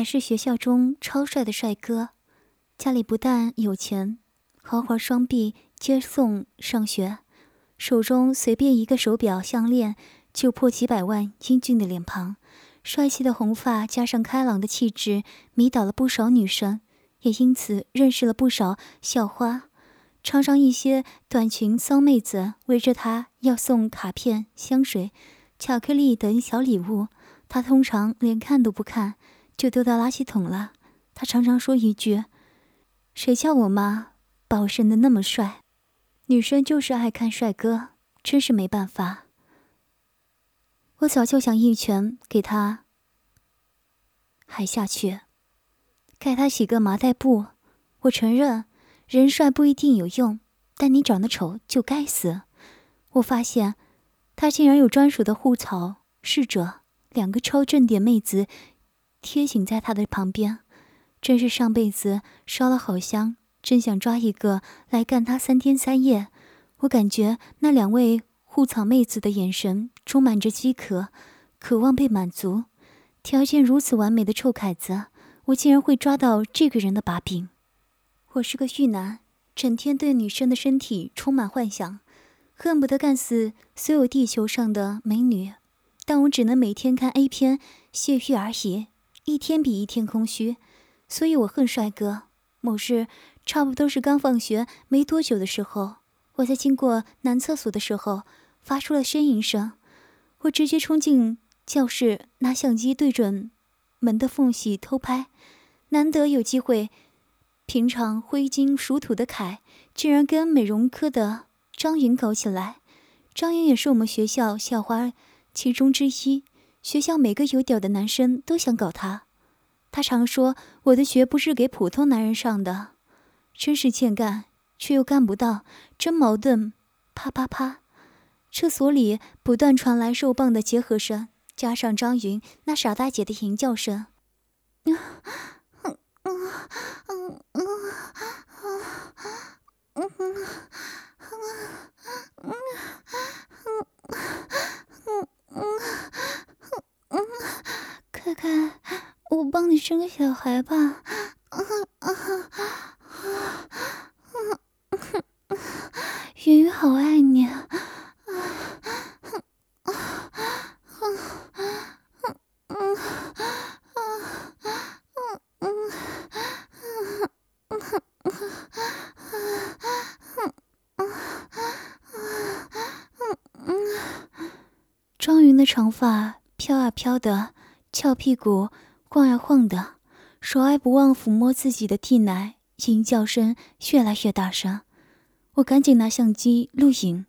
还是学校中超帅的帅哥，家里不但有钱，豪华双臂接送上学，手中随便一个手表项链就破几百万，英俊的脸庞，帅气的红发加上开朗的气质，迷倒了不少女生，也因此认识了不少校花。常常一些短裙骚妹子围着他要送卡片、香水、巧克力等小礼物，他通常连看都不看，就丢到垃圾桶了。他常常说一句：“谁叫我妈把我生的那么帅？”女生就是爱看帅哥，真是没办法。我早就想一拳给他海下去，盖他洗个麻袋布。我承认。人帅不一定有用，但你长得丑就该死。我发现，他竟然有专属的护草侍者，两个超正点妹子贴紧在他的旁边，真是上辈子烧了好香，真想抓一个来干他三天三夜。我感觉那两位护草妹子的眼神充满着饥渴，渴望被满足。条件如此完美的臭凯子，我竟然会抓到这个人的把柄。我是个玉男，整天对女生的身体充满幻想，恨不得干死所有地球上的美女，但我只能每天看 A 片泄欲而已，一天比一天空虚，所以我恨帅哥。某日，差不多是刚放学没多久的时候，我在经过男厕所的时候，发出了呻吟声，我直接冲进教室，拿相机对准门的缝隙偷拍，难得有机会。平常挥金属土的凯，竟然跟美容科的张云搞起来。张云也是我们学校校花其中之一，学校每个有屌的男生都想搞他。他常说我的学不是给普通男人上的，真是欠干，却又干不到，真矛盾。啪啪啪，厕所里不断传来肉棒的结合声，加上张云那傻大姐的淫叫声。嗯嗯哼看看我帮你生个小孩吧嗯哼嗯云好爱你。的长发飘啊飘的，翘屁股晃呀晃的，手还不忘抚摸自己的地奶，吟叫声越来越大声。我赶紧拿相机录影。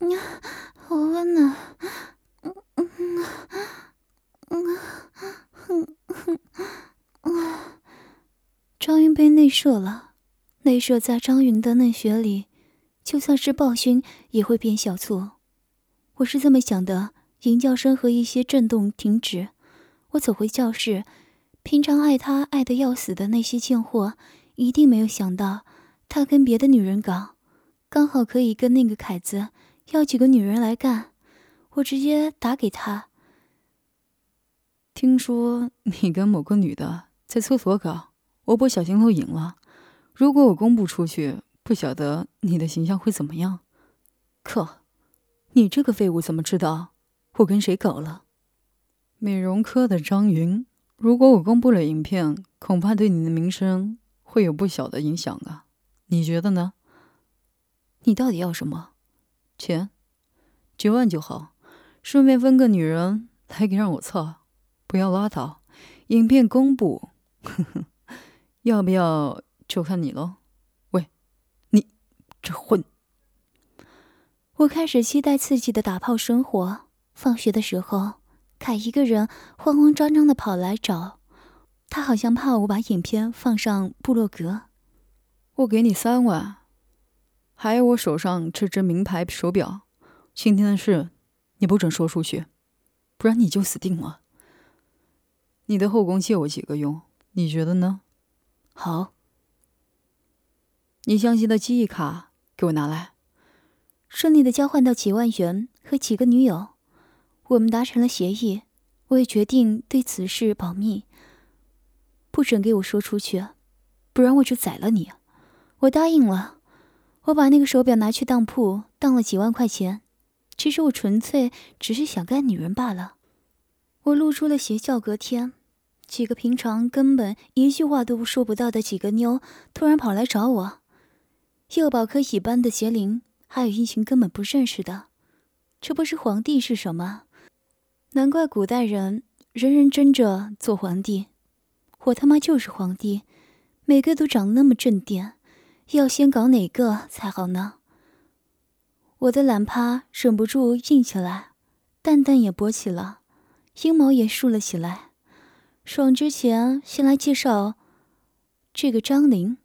啊，好温暖，嗯嗯嗯嗯嗯啊！张云被内射了，内射在张云的嫩穴里，就算是暴君也会变小醋。我是这么想的。吟叫声和一些震动停止，我走回教室。平常爱他爱得要死的那些贱货，一定没有想到他跟别的女人搞，刚好可以跟那个凯子要几个女人来干。我直接打给他。听说你跟某个女的在厕所搞。我不小心录影了，如果我公布出去，不晓得你的形象会怎么样。可，你这个废物怎么知道我跟谁搞了？美容科的张云，如果我公布了影片，恐怕对你的名声会有不小的影响啊。你觉得呢？你到底要什么？钱，几万就好，顺便分个女人来给让我操，不要拉倒。影片公布，呵呵。要不要就看你喽。喂，你这混！我开始期待刺激的打炮生活。放学的时候，凯一个人慌慌张张的跑来找，他好像怕我把影片放上部落格。我给你三万，还有我手上这只名牌手表。今天的事，你不准说出去，不然你就死定了。你的后宫借我几个用，你觉得呢？好。你相机的记忆卡给我拿来。顺利的交换到几万元和几个女友，我们达成了协议。我也决定对此事保密，不准给我说出去，不然我就宰了你。我答应了。我把那个手表拿去当铺，当了几万块钱。其实我纯粹只是想干女人罢了。我露出了邪笑。隔天，几个平常根本一句话都说不到的几个妞，突然跑来找我。幼保科一般的邪灵，还有一群根本不认识的。这不是皇帝是什么？难怪古代人人人争着做皇帝。我他妈就是皇帝，每个都长得那么正点，要先搞哪个才好呢？我的懒趴忍不住硬起来，蛋蛋也勃起了，阴毛也竖了起来。爽之前，先来介绍这个张玲。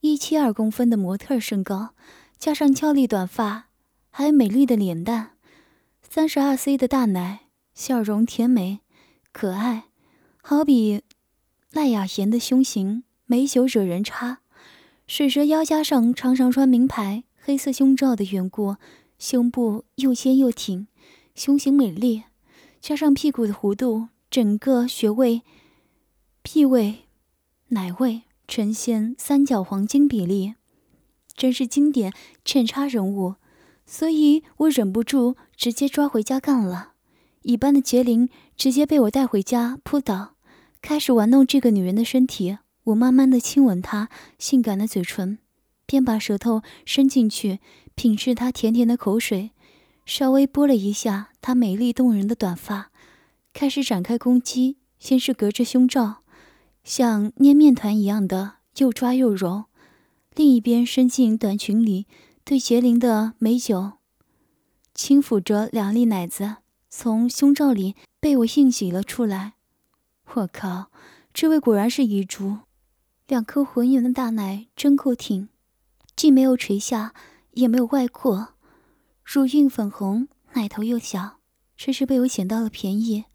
一七二公分的模特身高，加上俏丽短发，还有美丽的脸蛋，三十二 C 的大奶，笑容甜美可爱，好比赖雅妍的胸型，美酒惹人差。水蛇腰加上常常穿名牌黑色胸罩的缘故，胸部又尖又挺，胸型美丽，加上屁股的弧度，整个穴位、屁位、奶位。呈现三角黄金比例，真是经典衬差人物，所以我忍不住直接抓回家干了。一般的杰林直接被我带回家扑倒，开始玩弄这个女人的身体。我慢慢的亲吻她性感的嘴唇，边把舌头伸进去品质她甜甜的口水，稍微拨了一下她美丽动人的短发，开始展开攻击。先是隔着胸罩。像捏面团一样的又抓又揉，另一边伸进短裙里，对杰林的美酒轻抚着两粒奶子，从胸罩里被我硬挤了出来。我靠，这位果然是遗珠，两颗浑圆的大奶真够挺，既没有垂下，也没有外扩，乳晕粉红，奶头又小，真是被我捡到了便宜。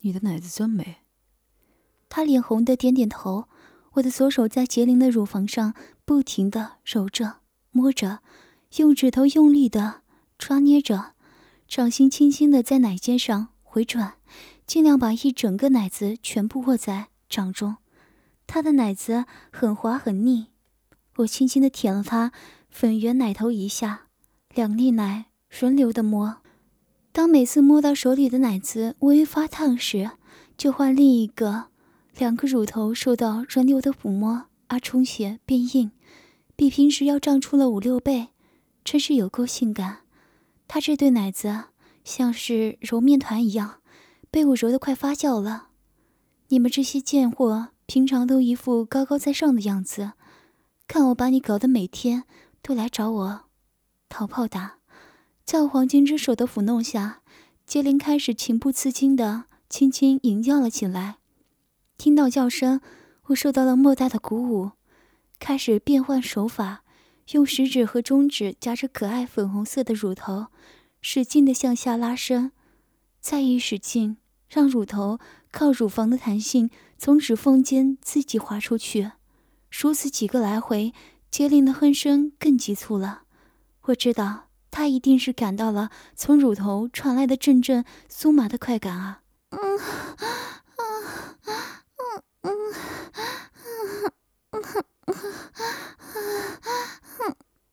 你的奶子真美。他脸红的点点头，我的左手在杰林的乳房上不停的揉着、摸着，用指头用力的抓捏着，掌心轻轻的在奶尖上回转，尽量把一整个奶子全部握在掌中。他的奶子很滑很腻，我轻轻的舔了他粉圆奶头一下，两粒奶轮流的摸。当每次摸到手里的奶子微微发烫时，就换另一个。两个乳头受到轮流的抚摸而充血变硬，比平时要胀出了五六倍，真是有够性感。他这对奶子像是揉面团一样，被我揉得快发酵了。你们这些贱货，平常都一副高高在上的样子，看我把你搞得每天都来找我讨炮打。在我黄金之手的抚弄下，杰林开始情不自禁地轻轻吟叫了起来。听到叫声，我受到了莫大的鼓舞，开始变换手法，用食指和中指夹着可爱粉红色的乳头，使劲的向下拉伸，再一使劲，让乳头靠乳房的弹性从指缝间自己滑出去。如此几个来回，杰林的哼声更急促了。我知道他一定是感到了从乳头传来的阵阵酥麻的快感啊！嗯，啊。嗯，嗯，嗯，嗯，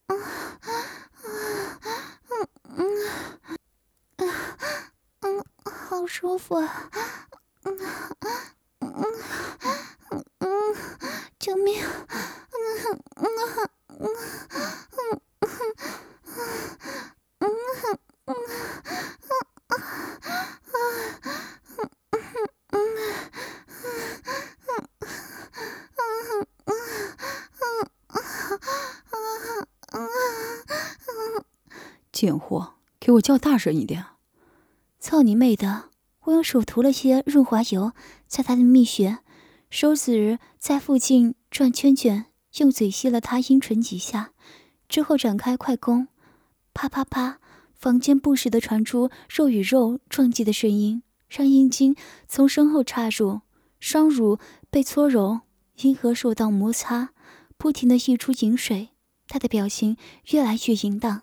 嗯，嗯，嗯，嗯，嗯，好舒服啊！嗯，嗯，嗯，嗯，救命！嗯，嗯，嗯，嗯，嗯，嗯，贱货，给我叫大声一点！操你妹的！我用手涂了些润滑油在他的蜜穴，手指在附近转圈圈，用嘴吸了他阴唇几下，之后展开快攻，啪啪啪，房间不时的传出肉与肉撞击的声音，让阴茎从身后插入，双乳被搓揉，阴核受到摩擦，不停的溢出饮水。他的表情越来越淫荡，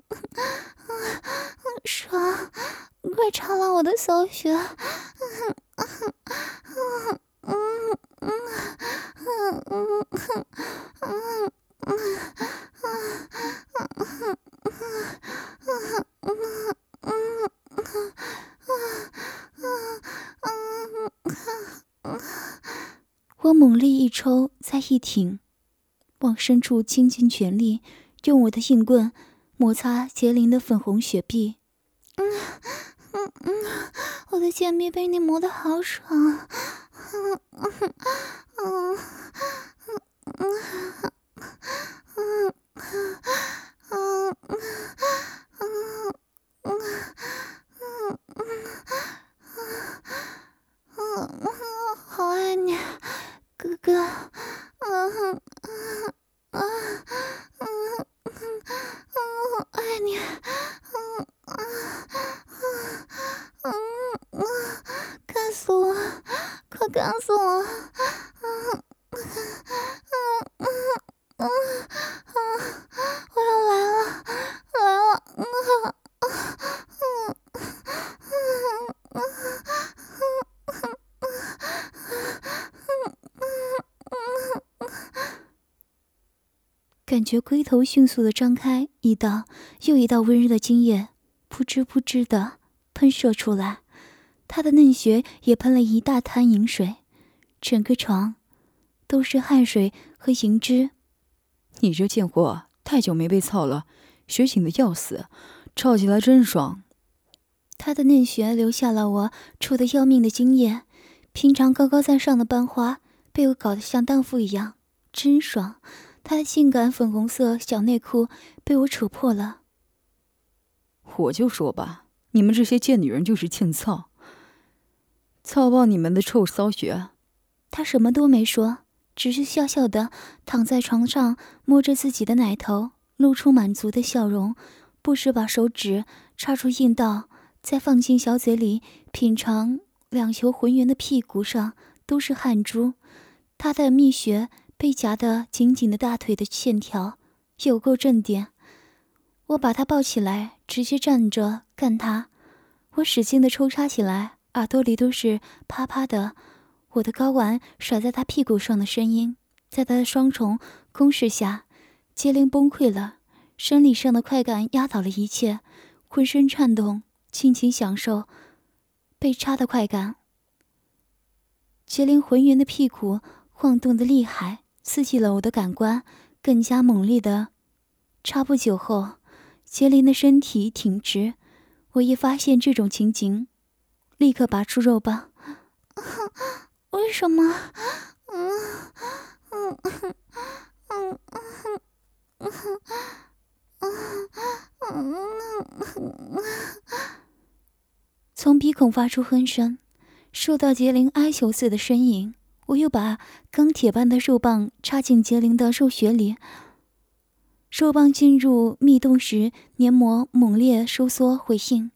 爽，快尝了我的小穴，嗯嗯嗯我猛力一抽，再一挺，往深处倾尽全力，用我的硬棍。摩擦杰林的粉红雪碧。嗯嗯嗯，我的贱逼被你磨得好爽！嗯嗯哼感觉龟头迅速的张开，一道又一道温热的精液扑哧扑哧的喷射出来，他的嫩穴也喷了一大滩银水，整个床都是汗水和银汁。你这贱货，太久没被操了，血紧的要死，操起来真爽。他的嫩穴留下了我臭得要命的精液，平常高高在上的班花被我搞得像荡妇一样，真爽。他的性感粉红色小内裤被我扯破了。我就说吧，你们这些贱女人就是欠操，操爆你们的臭骚穴。她什么都没说。只是笑笑的躺在床上，摸着自己的奶头，露出满足的笑容，不时把手指插出阴道，再放进小嘴里品尝。两球浑圆的屁股上都是汗珠，她的蜜穴被夹得紧紧的，大腿的线条有够正点。我把他抱起来，直接站着干他。我使劲的抽插起来，耳朵里都是啪啪的。我的睾丸甩在他屁股上的声音，在他的双重攻势下，杰林崩溃了。生理上的快感压倒了一切，浑身颤动，尽情享受被插的快感。杰林浑圆的屁股晃动的厉害，刺激了我的感官，更加猛烈的插。不久后，杰林的身体挺直，我一发现这种情景，立刻拔出肉棒。为什么？嗯嗯嗯嗯嗯嗯嗯从鼻孔发出哼声，受到杰林哀求似的呻吟。我又把钢铁般的肉棒插进杰灵的肉穴里。肉棒进入密洞时，黏膜猛烈收缩回应。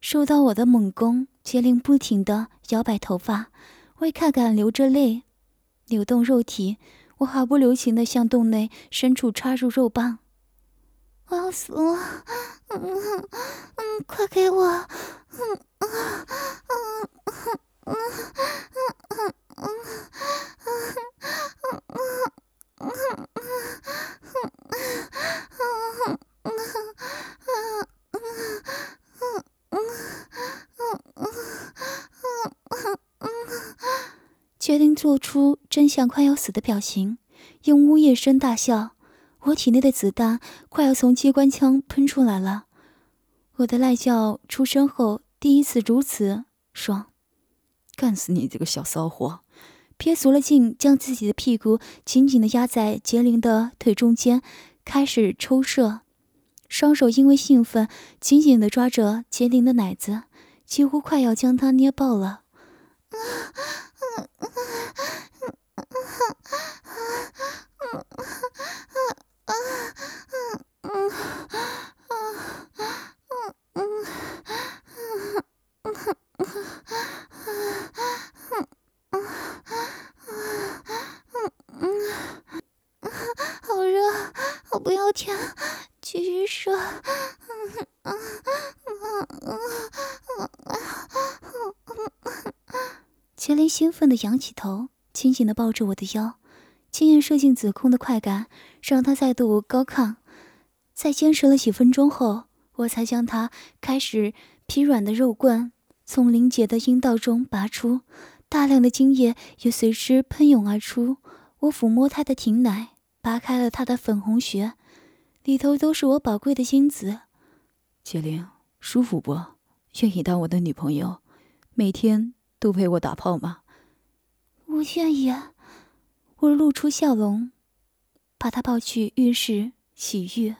受到我的猛攻，杰灵不停地摇摆头发，为看看流着泪，扭动肉体。我毫不留情地向洞内深处插入肉棒。我要死了！嗯嗯，快给我！嗯嗯嗯嗯嗯嗯。决定做出真相快要死的表情，用呜咽声大笑。我体内的子弹快要从机关枪喷出来了。我的赖叫出声后，第一次如此爽。干死你这个小骚货！憋足了劲，将自己的屁股紧紧地压在杰林的腿中间，开始抽射。双手因为兴奋，紧紧地抓着杰林的奶子，几乎快要将他捏爆了。好热，我不要停，继续射。杰林兴奋地仰起头，紧紧地抱着我的腰，经验射进子宫的快感让他再度高亢。在坚持了几分钟后，我才将他开始疲软的肉棍从林杰的阴道中拔出，大量的精液也随之喷涌而出。我抚摸他的挺奶，拔开了他的粉红穴，里头都是我宝贵的精子。杰林，舒服不？愿意当我的女朋友，每天？都陪我打炮吗？我愿意。我露出笑容，把他抱去浴室洗浴。